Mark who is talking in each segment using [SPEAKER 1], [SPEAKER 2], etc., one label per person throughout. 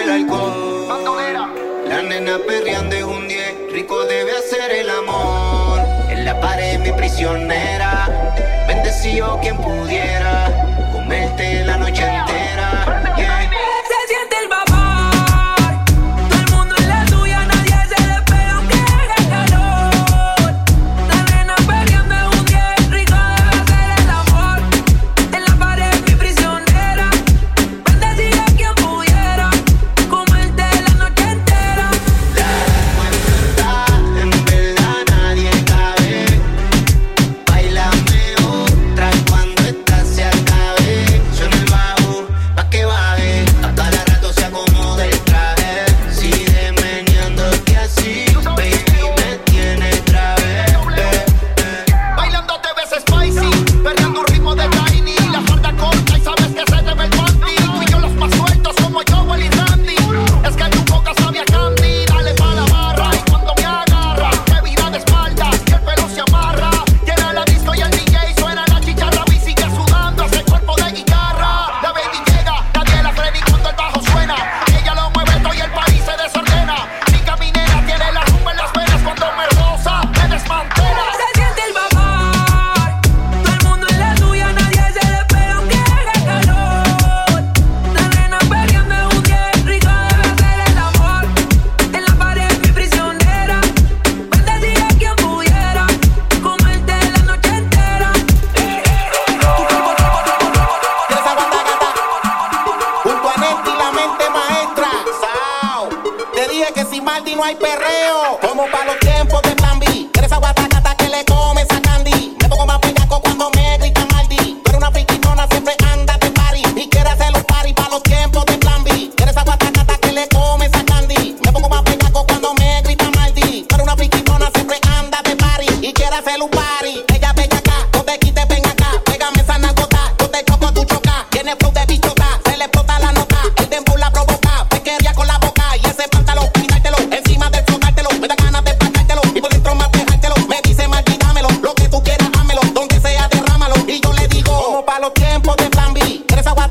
[SPEAKER 1] del alcohol. La nena perreando es un 10, rico debe hacer el amor. En la pared mi prisionera, bendecido quien pudiera
[SPEAKER 2] son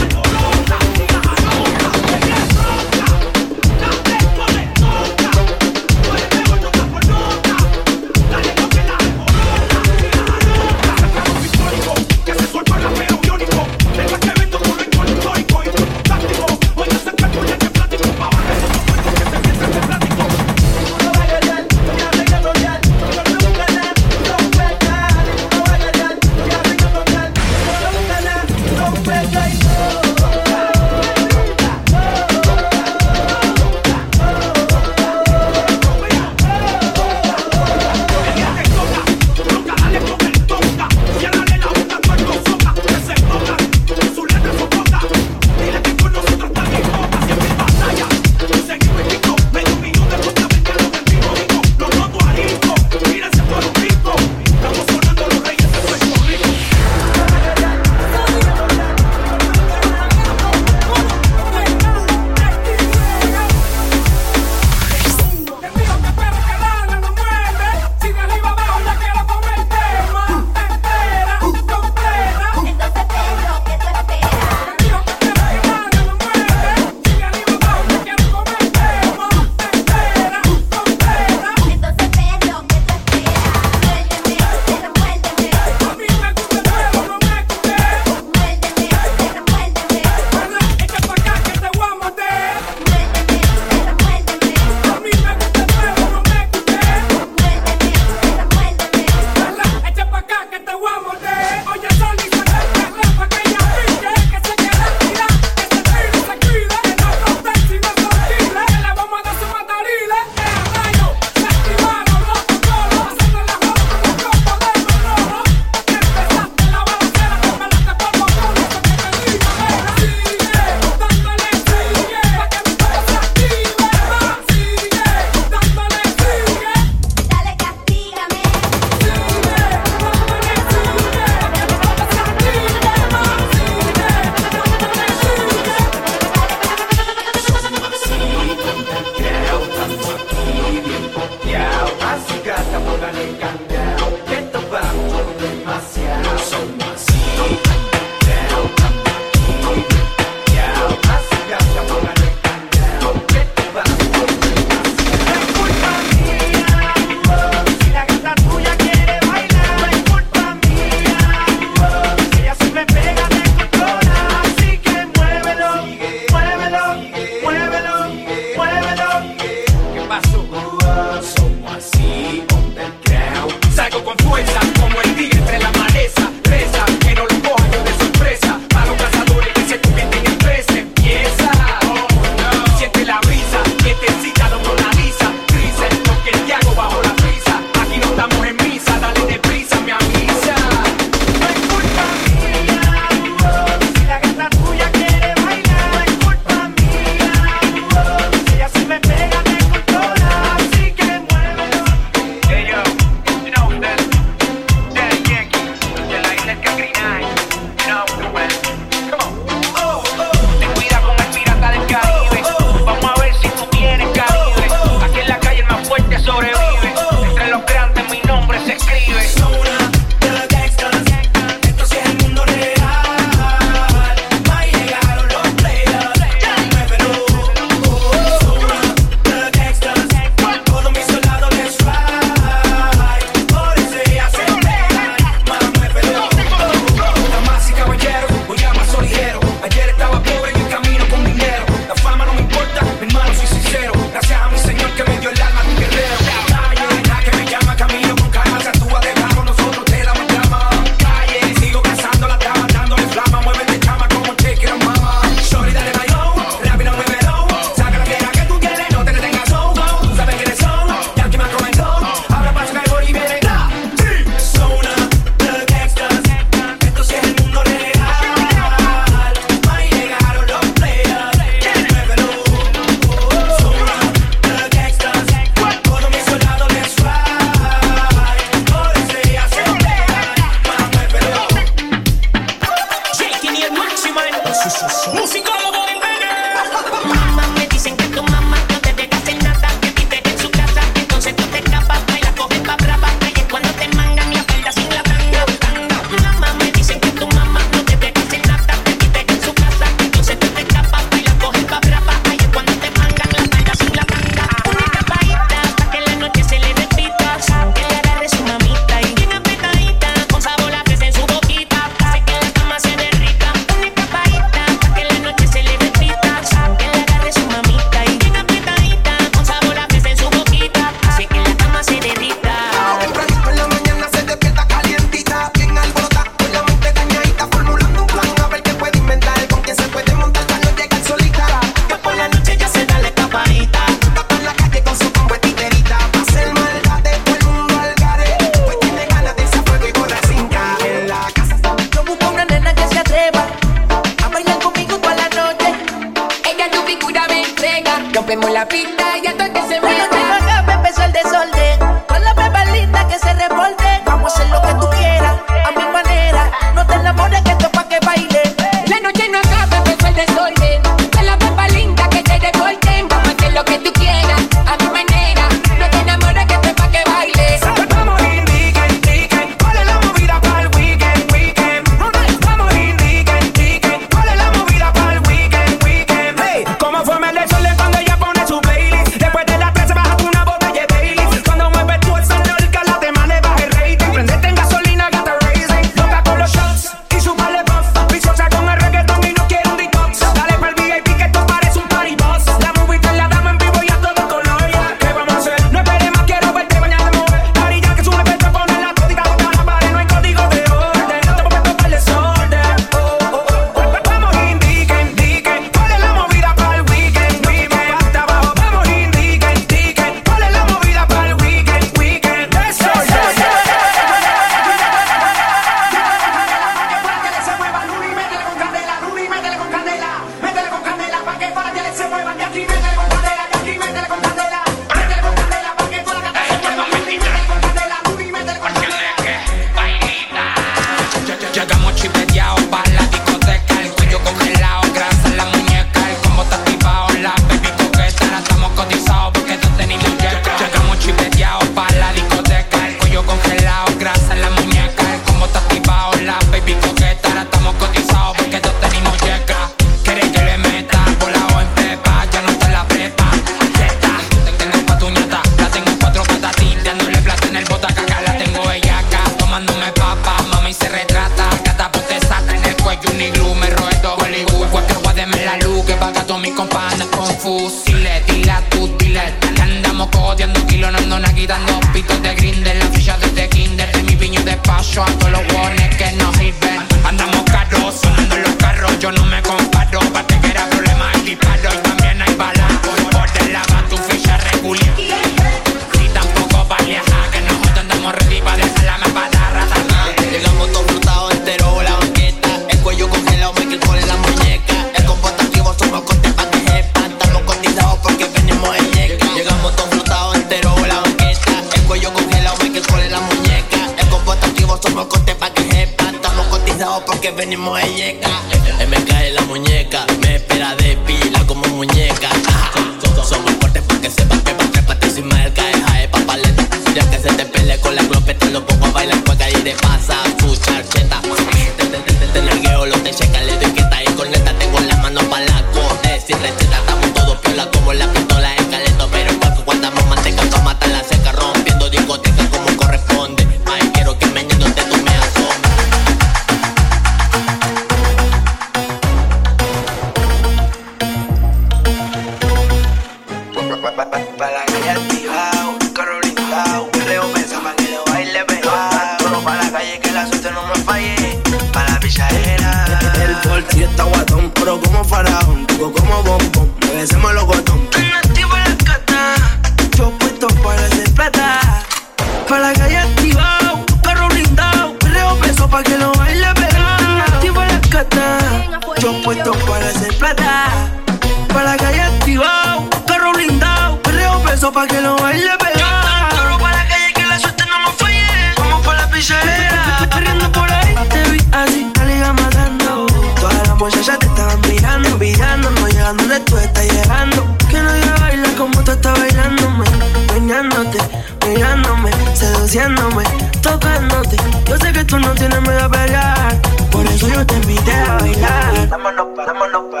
[SPEAKER 3] bailar.
[SPEAKER 4] Vámonos pa,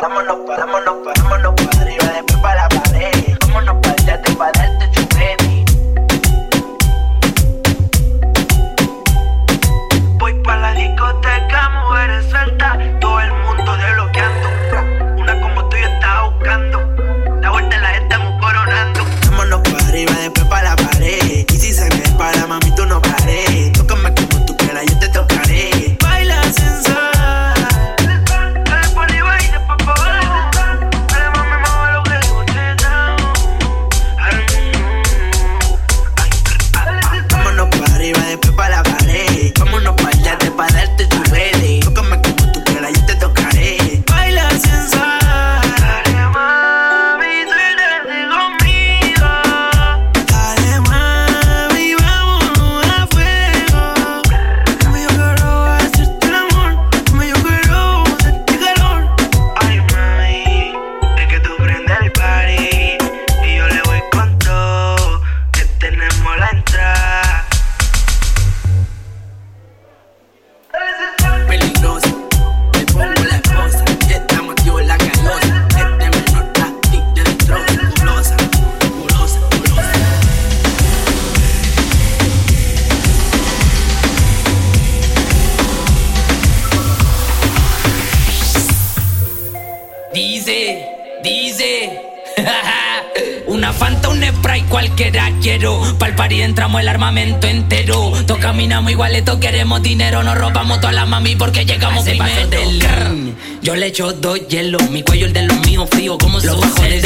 [SPEAKER 5] mami porque llegamos primero. del Yo le echo dos hielos, mi cuello el de los míos frío como los bajos de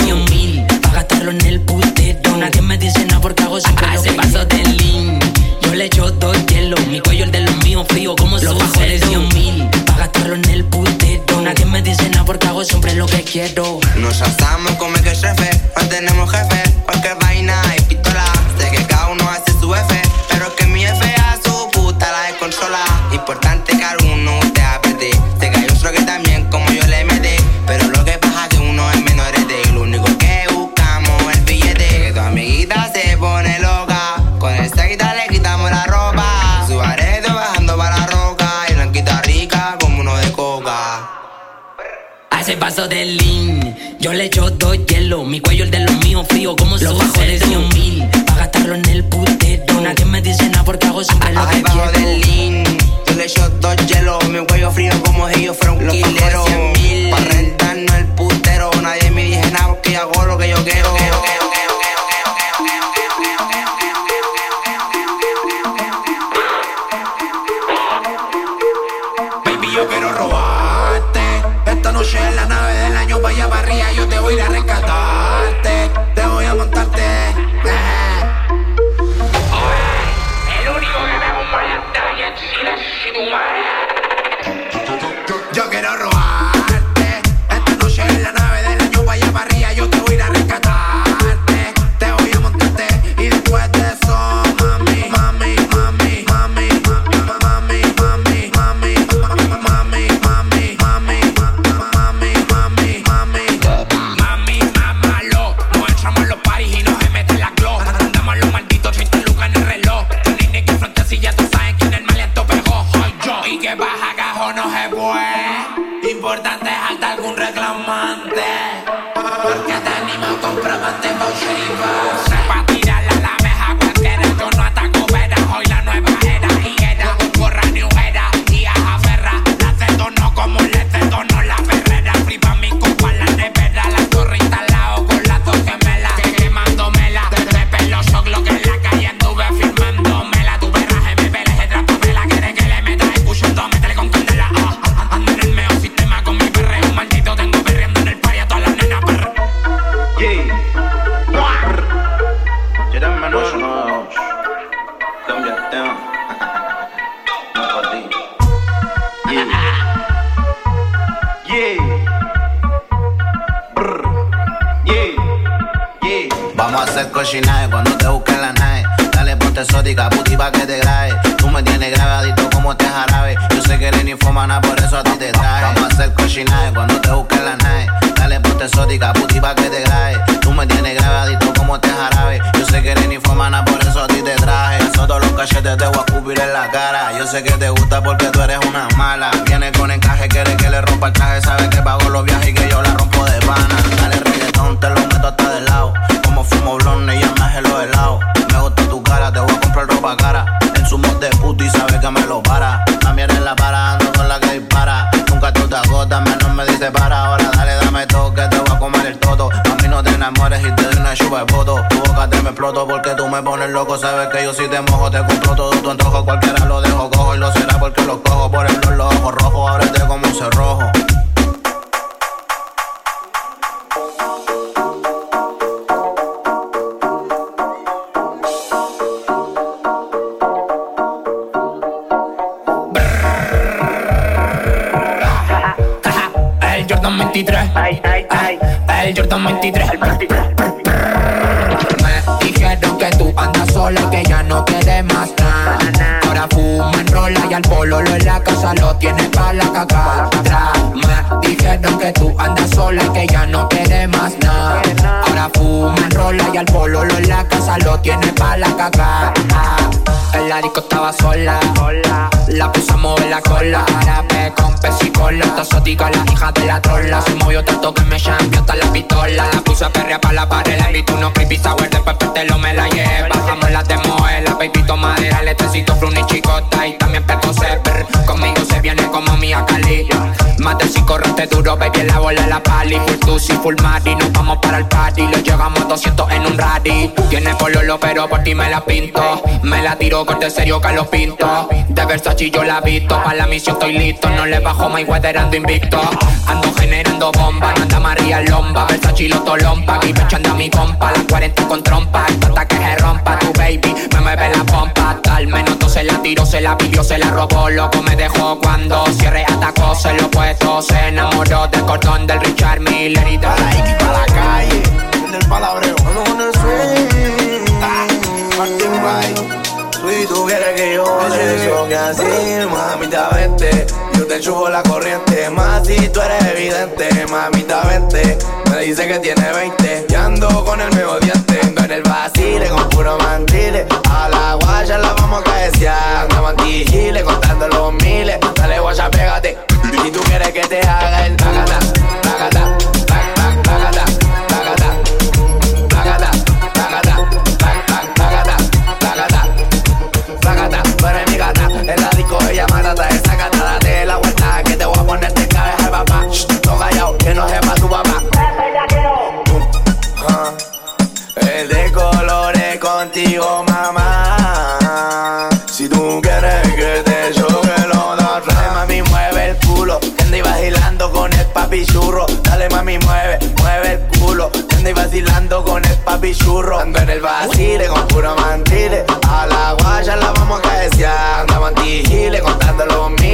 [SPEAKER 5] Yo dos hielo, mi cuello el de los míos frío como los bajos de 100 mil. Pa' gastarlo en el putero. Nadie me dice nada porque hago siempre lo que quiero.
[SPEAKER 6] del lean, yo le echo dos hielos, mi cuello frío como si yo fuera un quilero. Pa' rentarnos el putero, nadie me dice nada porque yo hago lo que yo quiero.
[SPEAKER 7] Baby, yo te voy a ir a rescatarte.
[SPEAKER 6] eres loco, sabes que yo si te mojo te compro todo tu antojo. Cualquiera lo dejo cojo y lo será porque lo cojo. Por el dolor, los ojos rojos, ábrete como un cerrojo.
[SPEAKER 5] El Jordan 23. El Jordan 23. El 23. Que ya no quieres más nada. Ahora fuma en rola y al pololo en la casa lo tienes pa' la caca. Me dijeron que tú andas sola y que ya no quieres más nada. Ahora fuma en rola y al pololo en la casa lo tienes pa' la caca. El disco estaba sola, la puse a mover la cola. Árabe con pez y cola, tosótica la hija de la trola. Se movió tanto que me champió hasta la pistola. La puse a perrear pa' la pared, le invito unos creepy sour, después te lo me la lleva. Bajamos la de la baby madera, letrecito, frun y chicota y también peto brr. Conmigo se viene como Mia Cali. Mate si correte duro, baby, la bola la pali. Full tusi, full mari, nos vamos para el party. Lo llegamos a 200 en un rally. Tiene pololo, pero por ti me la pinto. Me la tiro corte serio que lo pinto. De Versace yo la visto. Pa' la misión estoy listo. No le bajo my weather, ando invicto. Ando generando bomba, anda María Lomba. Versace lo tolompa. Y echando a mi compa. Las 40 con trompa. Hasta que se rompa tu baby. Me mueve la pompa. Tal menos se la tiro, se la pidió, se la robó. Loco me dejó cuando cierre atacó. Se lo puesto, se enamoró del cordón del Richard Miller y de
[SPEAKER 4] la X para la calle. En el palabreo. Así, mamita, vente Yo te chupo la corriente, más si tú eres evidente Mamita, vente Me dice que tiene 20 Y ando con el medio diente. Ando en el vacile con puro mandile A la guaya la vamos a cabecear Andamos en contando los miles. Dale guaya, pégate. Si tú quieres que te haga el tagata, y vacilando con el papi churro. Ando en el vacile con puro mantile. A la guaya la vamos a cabecear. Andamos en contando los miles.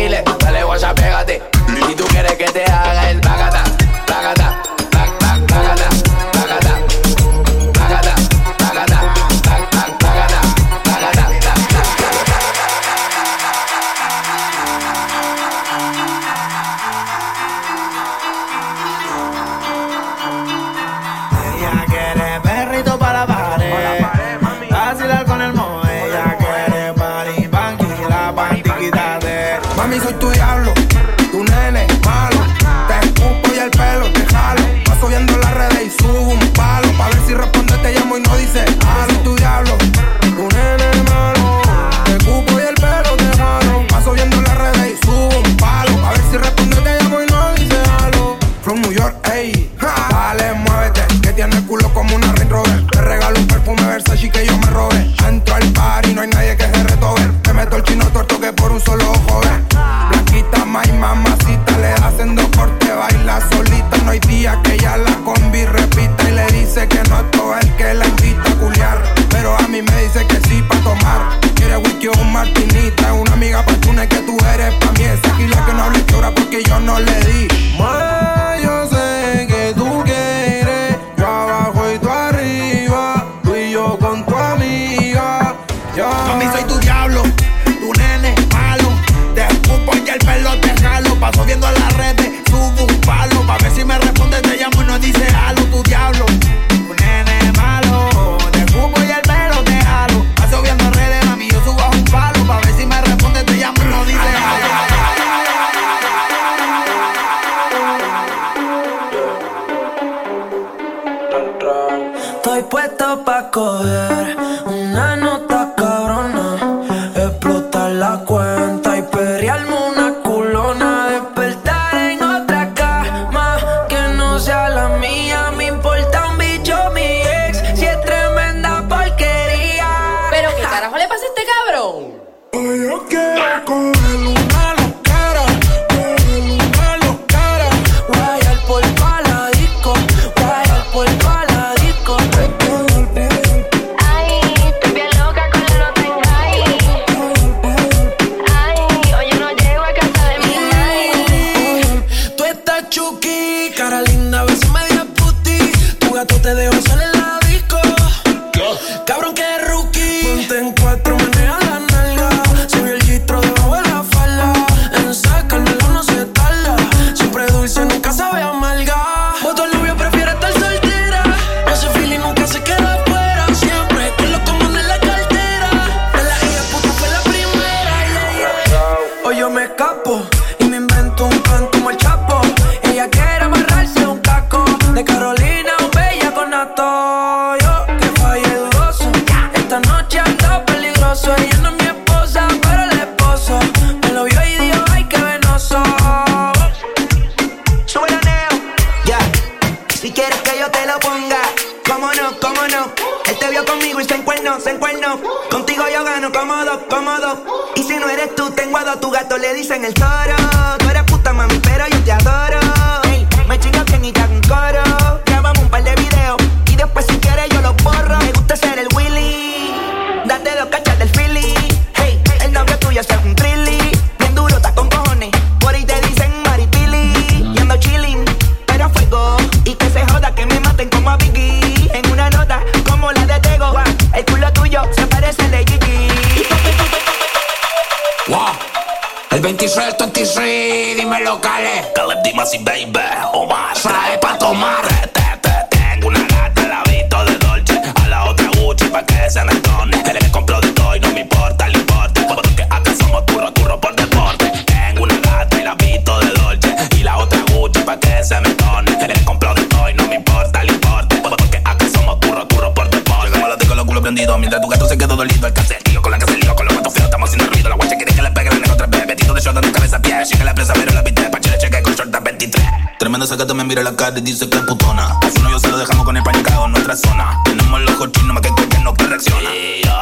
[SPEAKER 3] mira la cara y dice que es putona. A su novio se lo dejamos con el panicado en nuestra zona. Tenemos los cochinos más que el que no que
[SPEAKER 5] reacciona. Yeah.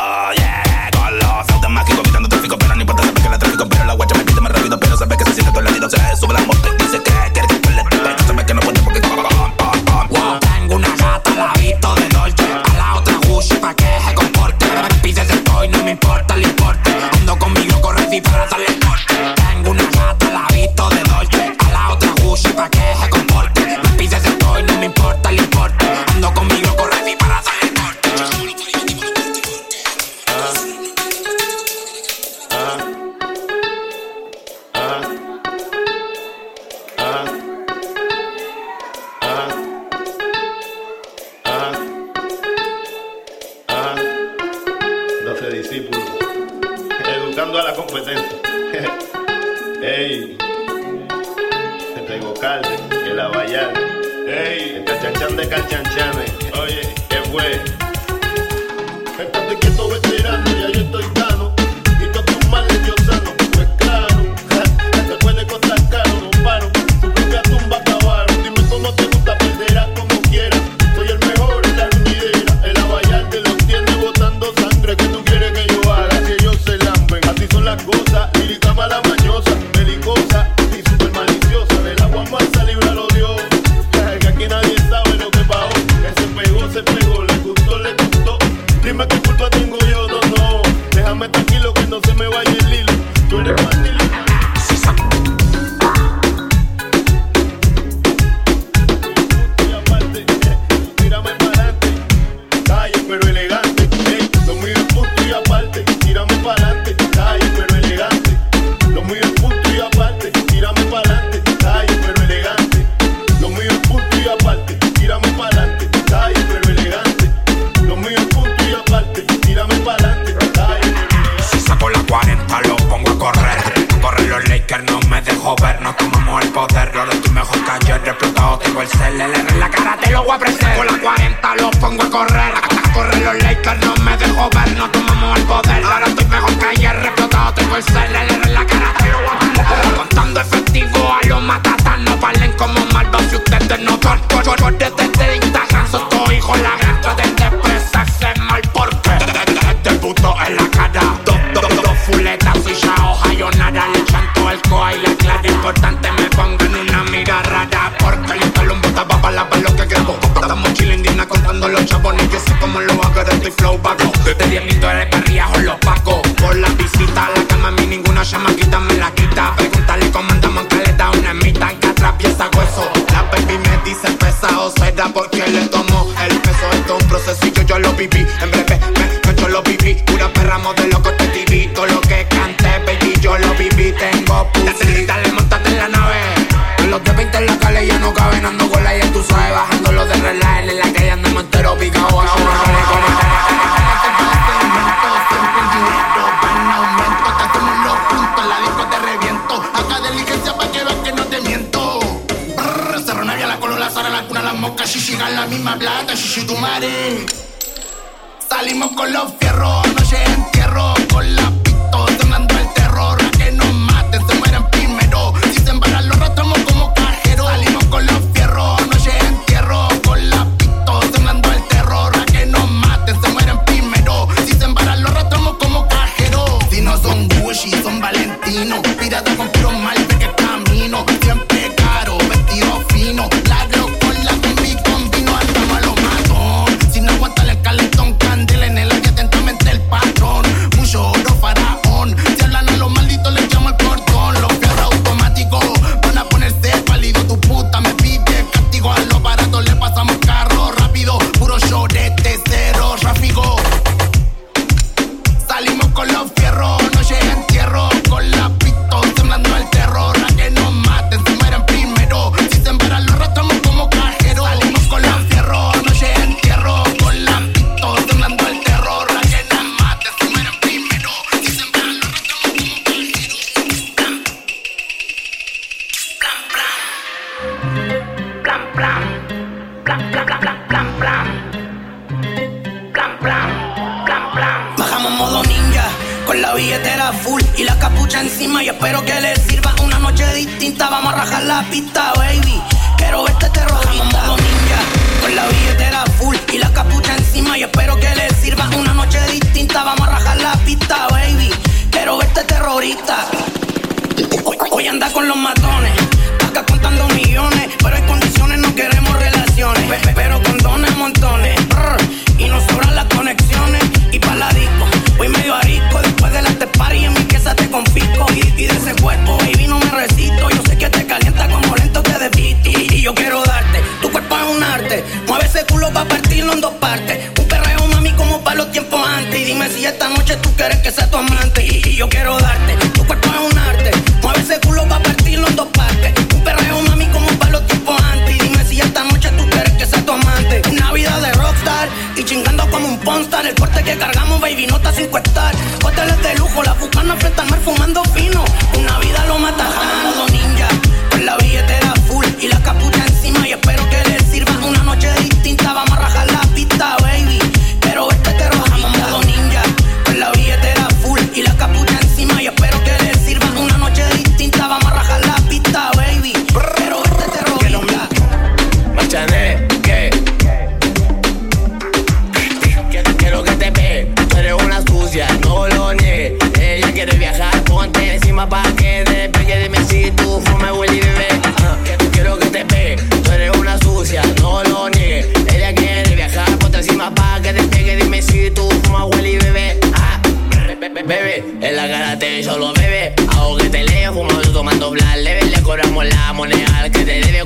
[SPEAKER 5] Quedó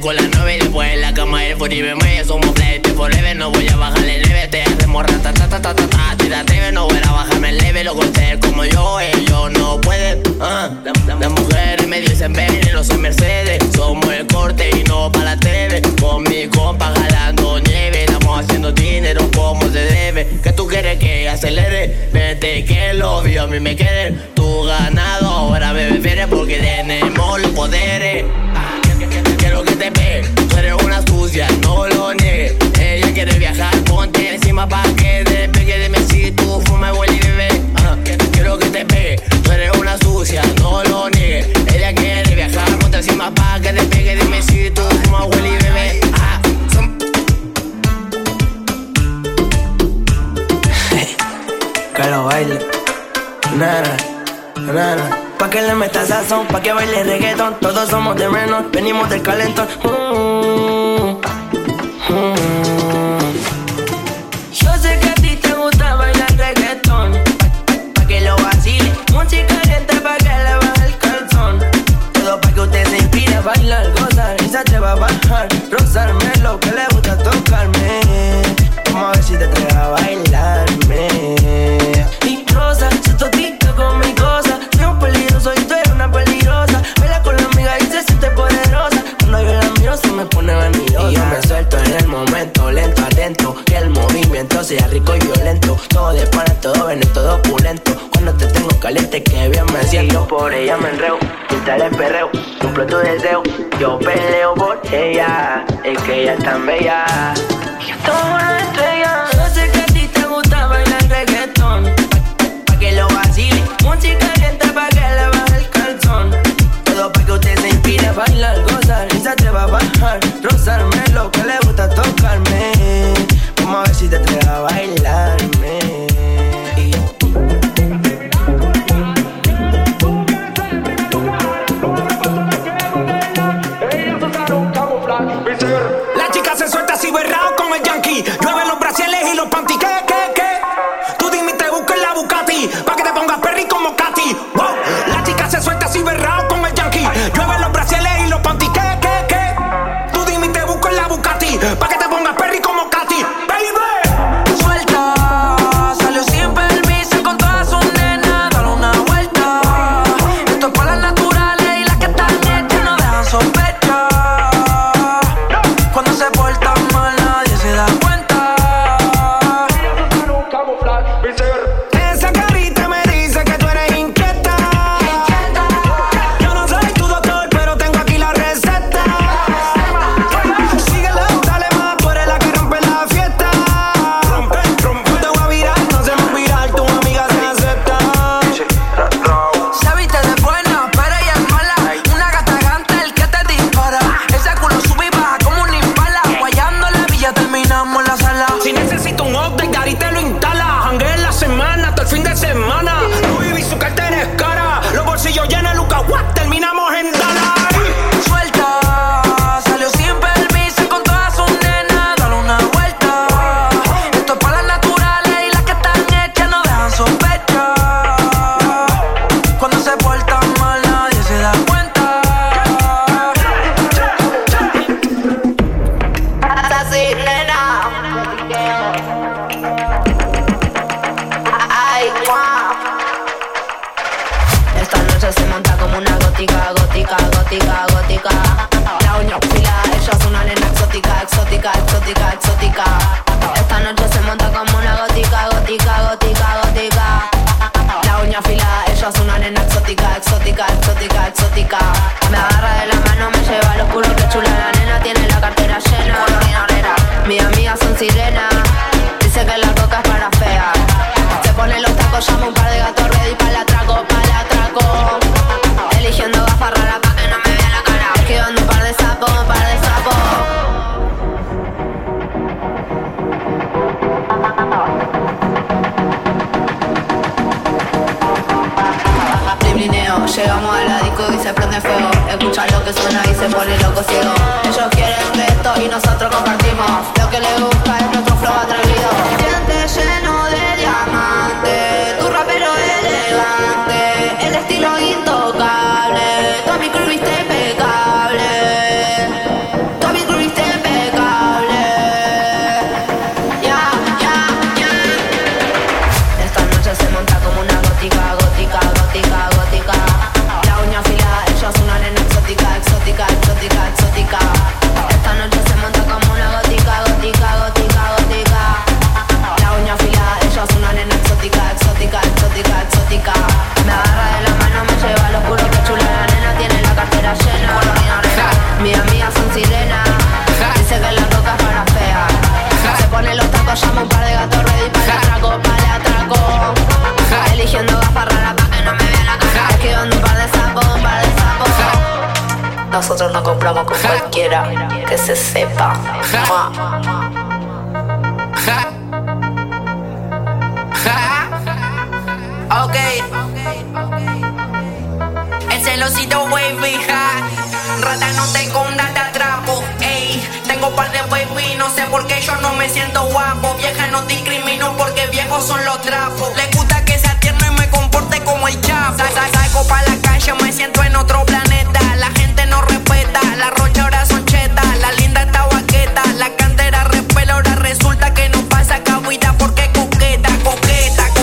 [SPEAKER 5] con la
[SPEAKER 3] nueve. Y después en la cama el furibe me somos flight forever. No voy a bajarle leve, te hacemos rata, ta, ta, ta, ta, ta. Te no voy a bajarme el leve. Los ser como yo, ellos no pueden. Ah, la- la- Las mujeres me dicen ven, no soy Mercedes. Somos el corte y no para la TV. Con mi compa jalando nieve. Estamos haciendo dinero como se debe. Que tú quieres que acelere. Vete que lo vio a mí me queden. Tu ganado ahora me prefieres porque tenemos los poderes. Que- te ve, tú eres una sucia, no lo niegues. Ella quiere viajar, ponte encima pa' que despegue. Dime si tú fumas, huele y bebé. Que- quiero que te ve, tú eres una sucia, no lo niegues. Ella quiere viajar, ponte encima pa' que despegue. Dime si tú fumas, huele y bebé. Ah, son-
[SPEAKER 8] que lo baile. Nana, nana. Pa' que le metas sazón, pa' que baile reggaeton. Todos somos de menos, venimos del calentón. Mm, mm. Yo sé que a ti te gusta bailar reggaeton. Pa', que lo vacile. Música caliente pa' que le baje el calzón. Todo pa' que usted se inspire a bailar, gozar y se atreva a bajar. Rozarme lo que le gusta tocarme. Vamos a ver si te atreves a bailarme. Me pone vanidosa. Y yo me suelto en el momento, lento, atento. Que el movimiento sea rico y violento. Todo de todo ven, todo opulento. Cuando te tengo caliente, que bien me siento. por ella me enreo, mientras el perreo. Cumplo tu deseo, yo peleo por ella. Es que ella es tan bella. Y se atreva
[SPEAKER 9] nosotros no compramos con cualquiera. Que se sepa.
[SPEAKER 10] Ok. El celosito wavy, Rata no tengo un data trapo, ey. Tengo par de baby, no sé por qué yo no me siento guapo. Vieja no discrimino porque viejos son los trapos. Le gusta que sea tierno y me comporte como el chapo. Salgo pa' la calle, me siento en otro planeta. La gente no la rocha ahora son cheta, la linda está vaqueta, la cantera repela, ahora resulta que no pasa cabuita porque coqueta, coqueta.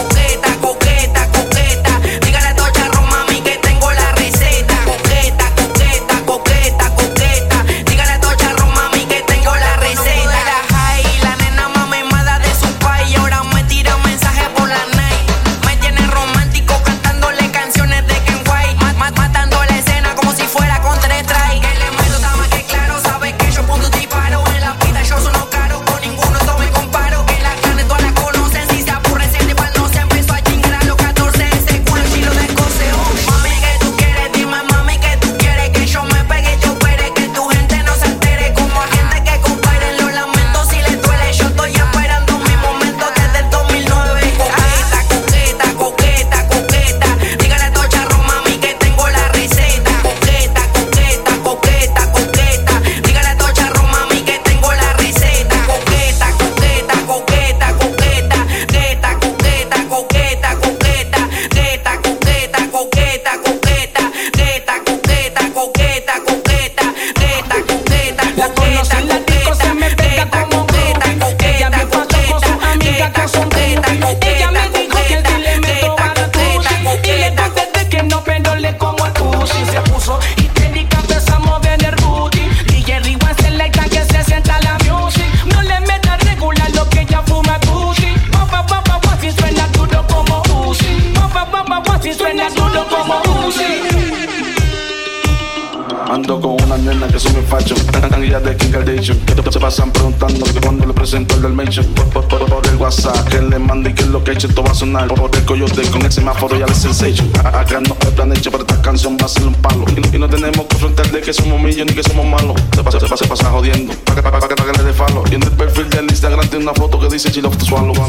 [SPEAKER 10] por el
[SPEAKER 11] coyote con el semáforo y al sensation. Acá no hay plan hecho, pero esta canción va a ser un palo. Y, no tenemos que afrontar de que somos millos ni que somos malos. Se pasa, se pasa, se pasa jodiendo. Para pa, pa, que pa, de falo. Y en el perfil del Instagram tiene una foto que dice Chilo Sualo.
[SPEAKER 12] Tú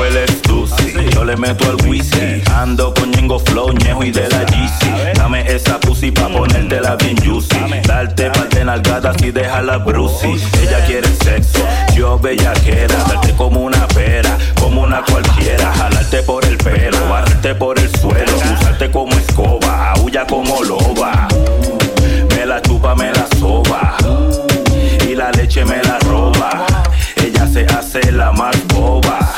[SPEAKER 12] hueles yo le meto el whisky. Ando con Ñengo Flow, Ñejo y de la GC. Dame esa pussy pa' ponerte la bien juicy nada si deja la bruci. Ella quiere sexo, yo bellaquera, darte como una pera, como una cualquiera, jalarte por el pelo, barrerte por el suelo, usarte como escoba, aúlla como loba. Me la chupa, me la soba, y la leche me la roba. Ella se hace la más boba,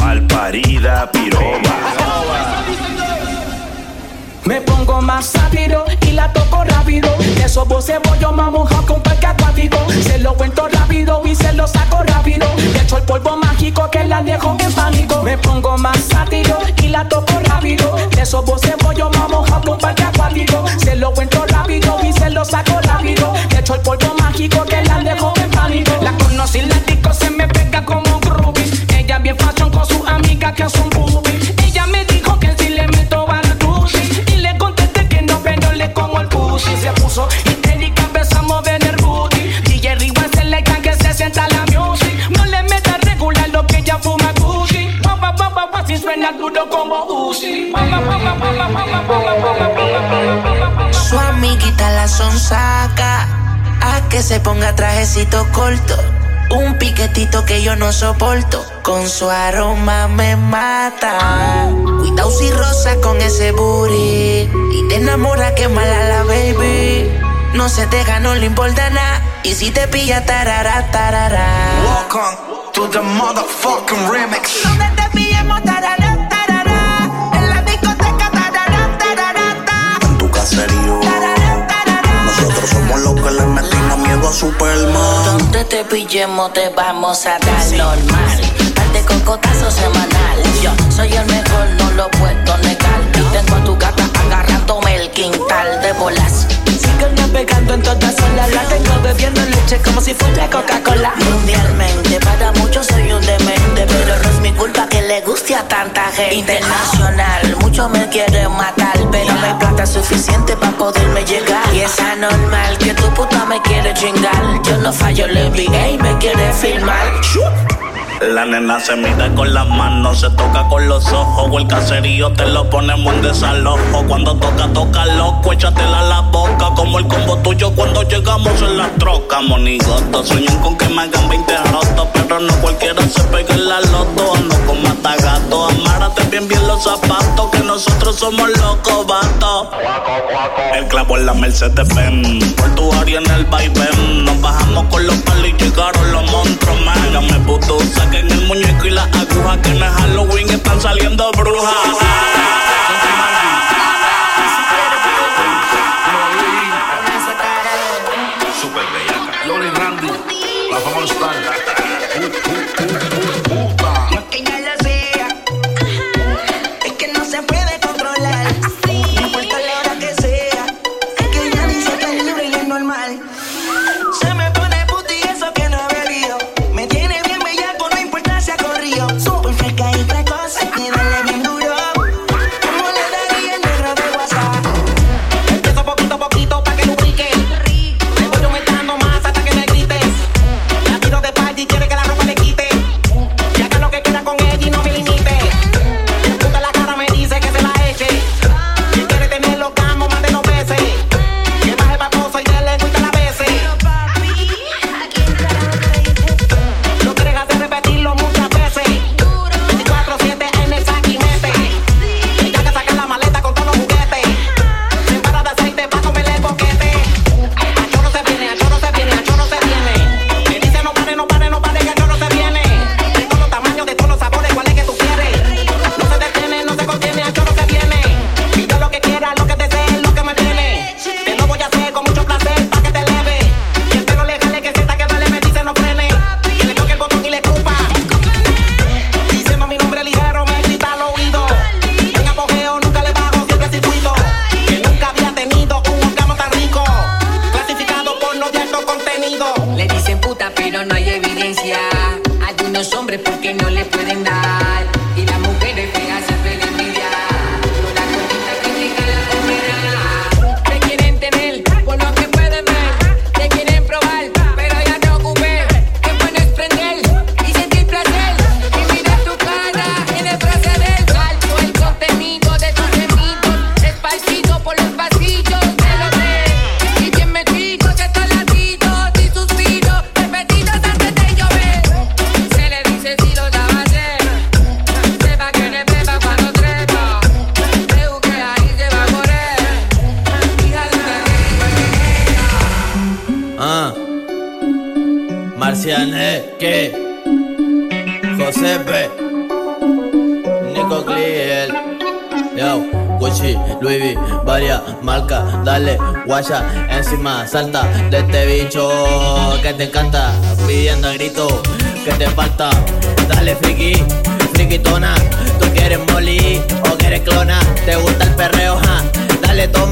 [SPEAKER 12] mal parida piroba.
[SPEAKER 13] Me pongo más sátiro y la toco rápido eso vos cebollo, más mojado con parque acuático. Se lo cuento rápido y se lo saco rápido. De hecho el polvo mágico que la dejo en pánico. Me pongo más sátiro y la toco rápido. De eso vos cebollo, más mojado con parque acuático. Se lo cuento rápido y se lo saco rápido. De hecho el polvo mágico que la dejo en pánico. La conocí, la disco se me pega como un groovy. Ella bien fashion con su amiga que son boobies duro como Uzi.
[SPEAKER 14] Su amiguita la son saca a que se ponga trajecito corto. Un piquetito que yo no soporto, con su aroma me mata. Cuidado si rosa con ese booty y te enamora que mala la baby. No se te no le importa nada. Y si te pilla tarara, tarara.
[SPEAKER 15] Welcome to the motherfucking remix.
[SPEAKER 14] Donde te pillemos tarara.
[SPEAKER 11] Caserío. Nosotros somos los que le metimos miedo a Superman.
[SPEAKER 14] Donde te pillemos te vamos a dar normal. Darte cocotazo semanal. Yo soy el mejor, no lo puedo negar. Tengo a tu gata agarrándome el quintal de bolas. Sigo navegando en todas olas. La tengo bebiendo leche como si fuera Coca-Cola. Mundialmente, para muchos soy un demente. Pero no es mi culpa que le guste a tanta gente. Internacional, muchos me quieren matar. Pero no hay plata suficiente para poderme llegar. Y es anormal que tu puta me quiere chingar. Yo no fallo, le vi, ey, me quiere filmar.
[SPEAKER 2] La nena se mide con las manos, se toca con los ojos. O el caserío te lo ponemos en desalojo. Cuando toca, toca loco, échatela a la boca. Como el combo tuyo cuando llegamos en la troca. Monigoto, sueñan con que me hagan 20 rotos. Pero no cualquiera se pega en la loto. Ando con matagato, amárate bien, bien los zapatos. Que nosotros somos locos, vato. El clavo en la Mercedes Benz. Por tu área en el vaivén. Nos bajamos con los palos y llegaron los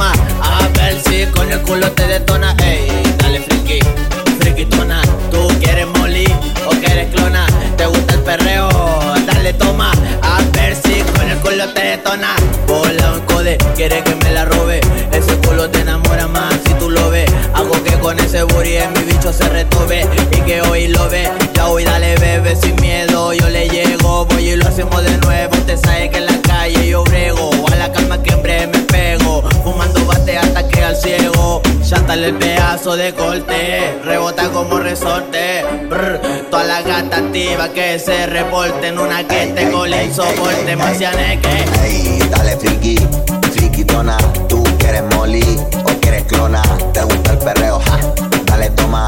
[SPEAKER 14] A
[SPEAKER 16] ver si
[SPEAKER 3] con el culo te detona. Cortale el pedazo de corte, rebota como resorte. Brr, toda la gata activa que se reporten una que te cole el soporte. Marcianeque.
[SPEAKER 5] Ey, dale friki, frikitona. Tú quieres molly o quieres clona. Te gusta el perreo, ja. Dale, toma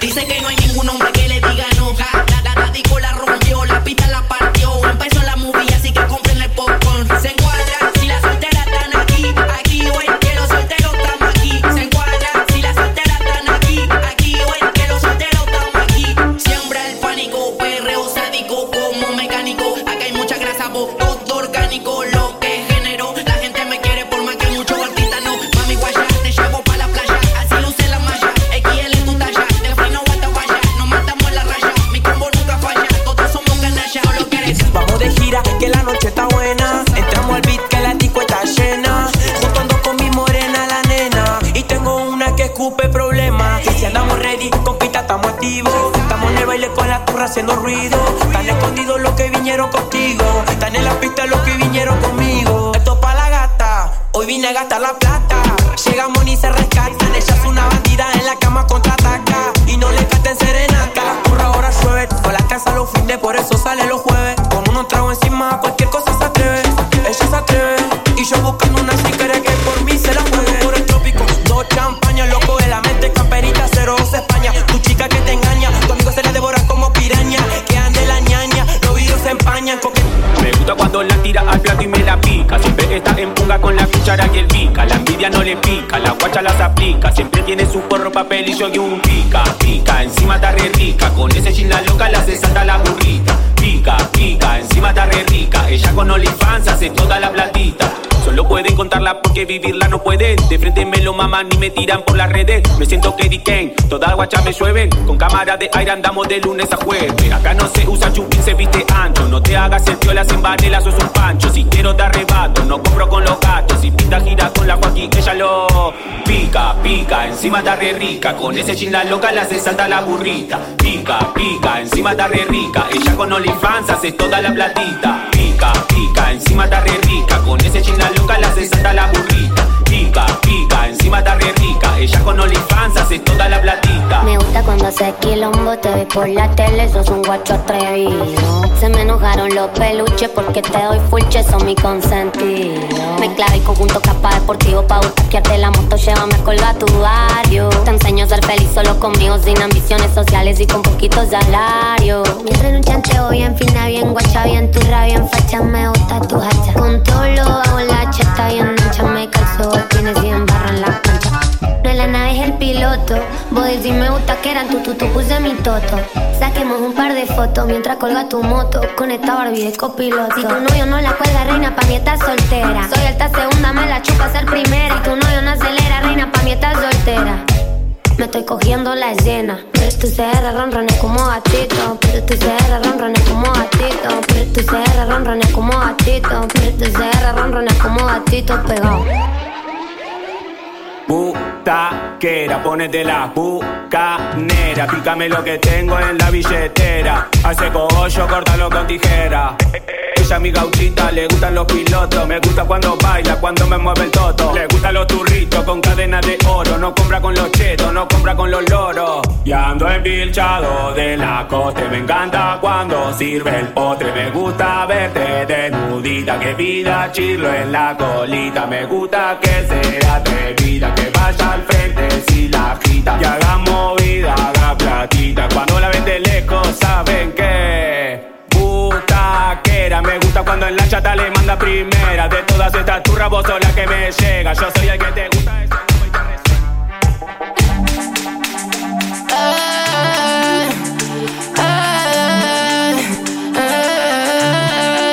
[SPEAKER 10] dice que no hay ningún hombre que
[SPEAKER 17] haciendo ruido.
[SPEAKER 18] Su porro, papel y yo y un pica, pica. Encima está re rica, con ese chin la loca la hace salta la burrita. Pica, pica, encima está re rica. Ella con OnlyFans hace toda la platita. Porque vivirla no pueden. De frente me lo maman y me tiran por las redes. Me siento que Kane, todas guachas me llueven. Con cámara de aire andamos de lunes a jueves. Acá no se usa chupín, se viste ancho. No te hagas el piola sin vanela, sos un pancho. Si quiero te arrebato, no compro con los gatos. Si pinta gira con la Joaquín, ella lo pica, pica. Encima está re rica. Con ese chin la loca la hace salta la burrita. Pica, pica, encima está re rica. Ella con OnlyFans hace toda la platita. Pica, pica, encima está re rica. Con ese chin la hace salta la burrita. Pica, pica, encima está re rica. Ella con OnlyFans hace toda la platita.
[SPEAKER 19] Me gusta cuando hace quilombo, te vi por la tele, sos un guacho atrevido. Se me enojaron los peluches porque te doy fulche, son mi consentido. Me clavé el conjunto capa deportivo pa' butaquearte la moto, llévame a colgar tu barrio. Te enseño a ser feliz solo conmigo, sin ambiciones sociales y con poquito salario. Mientras en un chanteo bien fina, bien guacha, bien turra, bien facha, me gusta tu hacha. Con todo lo hago la cheta bien ancha, me calzo, tienes 100 barra en la la es el piloto. Vos decís me gusta que eran tu, tu, tu, puse mi toto. Saquemos un par de fotos mientras colga tu moto. Con esta Barbie de copiloto. Si tu novio no la cuelga, reina, pa' mí estás soltera. Soy alta segunda, me la chupa ser primera. Y tu novio no acelera, reina, pa' mí estás soltera. Me estoy cogiendo la escena. Pero tu CR ronrones como gatito. Pero tu CR ronrones como gatito. Pero tu CR ronrones como gatito. Pero tu CR ronrones como gatito pegado.
[SPEAKER 18] Butaquera, ponete la bucanera. Pícame lo que tengo en la billetera. Hace cogollo, córtalo con tijera. Ella mi gauchita, le gustan los pilotos. Me gusta cuando baila, cuando me mueve el toto. Le gustan los turritos con cadena de oro. No compra con los chetos, no compra con los loros. Y ando empilchado de la coste. Me encanta cuando sirve el potre. Me gusta verte desnudita. Que vida chirlo en la colita. Me gusta que sea atrevida. Que vaya al frente si la agita. Y haga movida, haga platita. Cuando la ven de lejos, saben que. Cuando en la chata le manda primera de todas estas tú raboso la que me llega. Yo soy el que te gusta.
[SPEAKER 10] Ah, ah,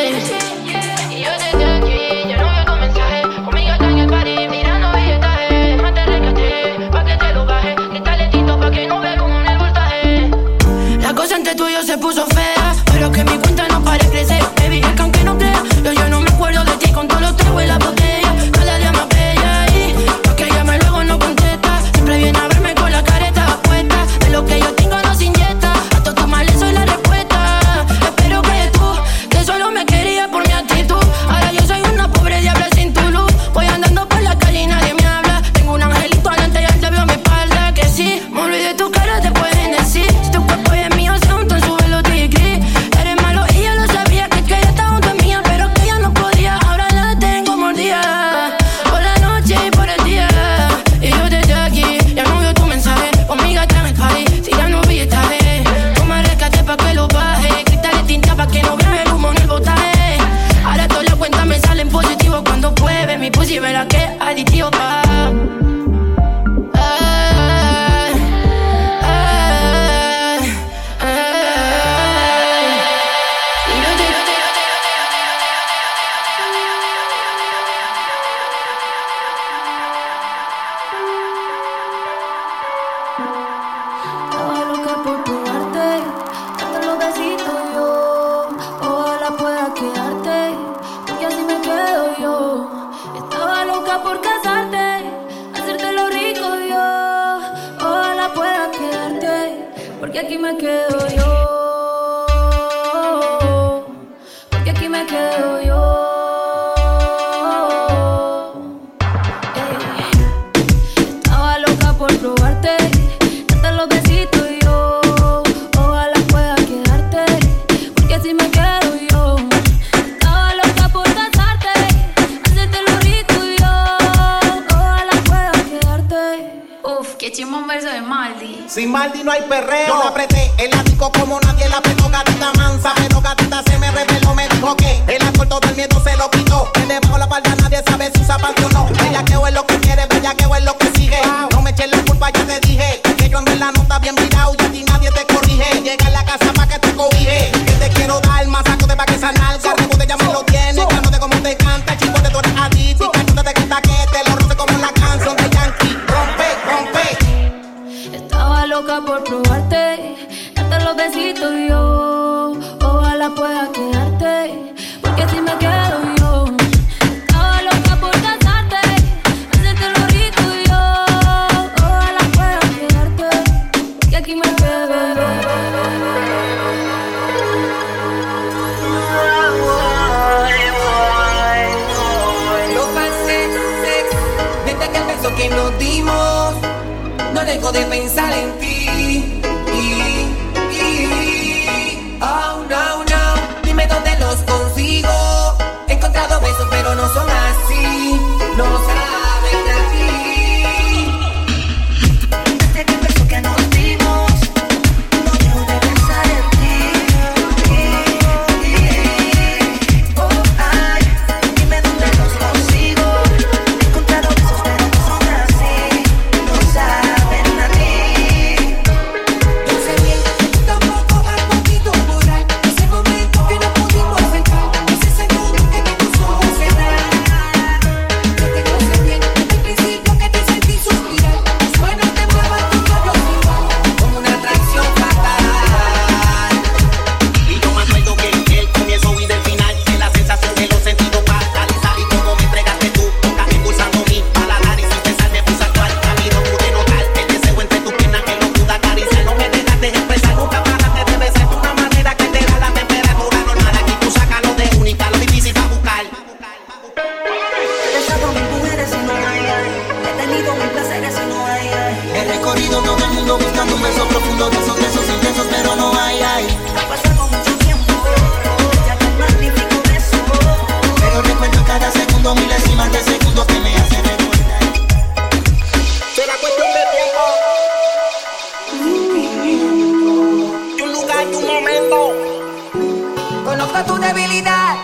[SPEAKER 10] y Yo estoy aquí, ya no veo mensaje. Conmigo
[SPEAKER 20] está en el bar y mirando billetes. que te rescate, pa que te lo baje. Listale talentito pa que no vea como me embolte. Las cosas entre tú se puso fea pero que
[SPEAKER 21] mi por casarte, hacerte lo rico yo. Ojalá pueda quedarte, porque aquí me quedo yo. Porque aquí me quedo yo.
[SPEAKER 2] aquí no hay perreo. Yo no apreté el ático como todo el mundo buscando un beso profundo de esos besos intensos, pero no hay, hay.
[SPEAKER 20] Ha pasado mucho tiempo, ya tan magnífico beso.
[SPEAKER 2] Pero recuerdo cada segundo, milésimas de segundos que me hacen recordar. Será cuestión de tiempo. De un lugar, de un momento.
[SPEAKER 22] Conozco tu debilidad.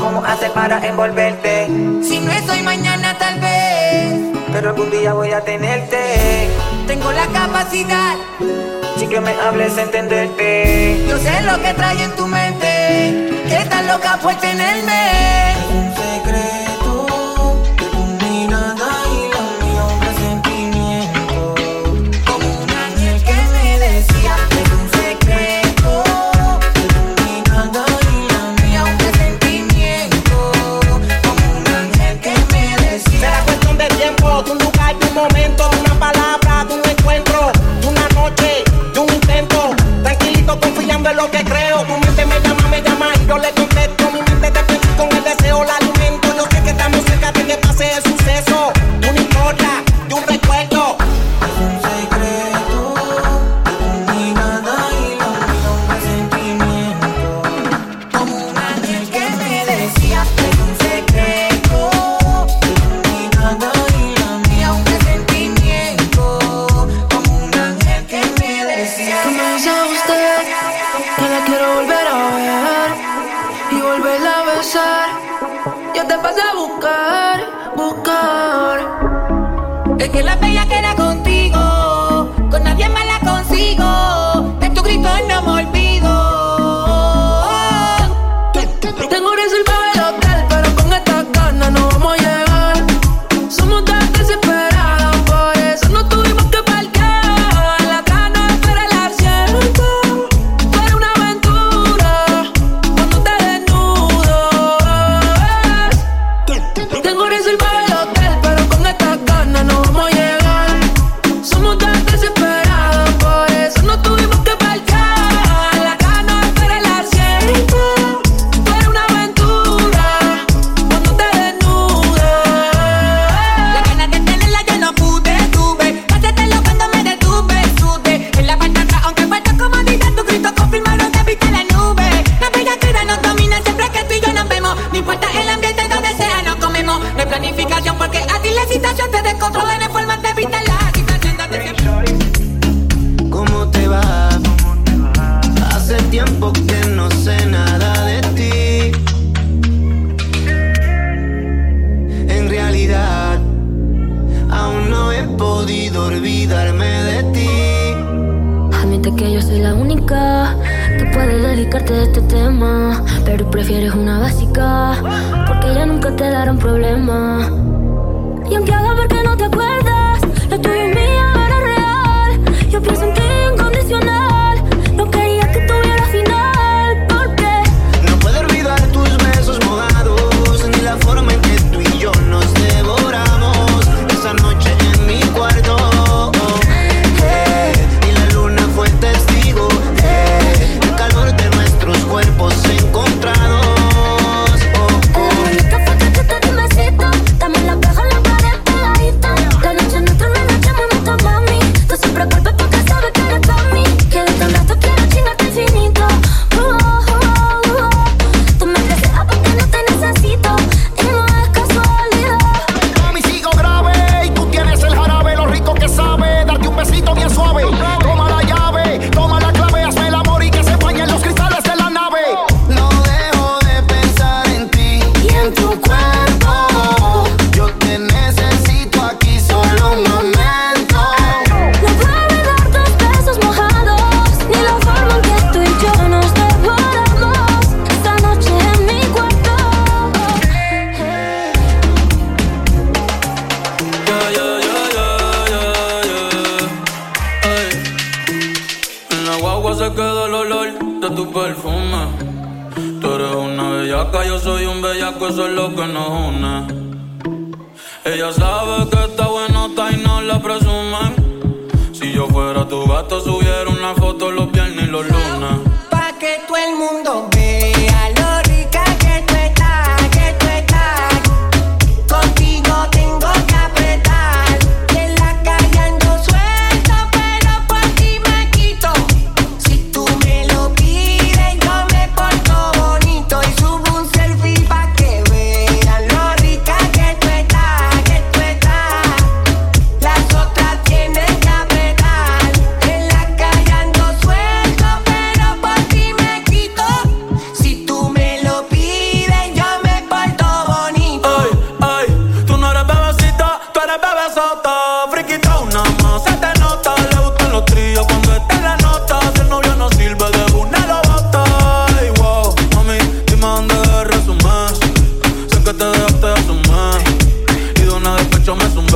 [SPEAKER 22] ¿Cómo hacer para envolverte? Si no es hoy, mañana tal vez. Pero algún día voy a tenerte tengo la capacidad. Sí que me hables, entenderte. Yo sé lo que trae en tu mente, que tan loca fue tenerme. Un secreto.
[SPEAKER 1] lo que cree. que
[SPEAKER 23] no
[SPEAKER 24] sé nada de ti. En realidad, aún no he podido olvidarme de ti.
[SPEAKER 22] Admite que yo soy la única que puede dedicarte de este tema, pero prefieres una básica, porque ya nunca te dará un problema. Y aunque haga ver que no te acuerdas, lo tuyo y mío era real. Yo pienso en que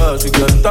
[SPEAKER 5] girl, she got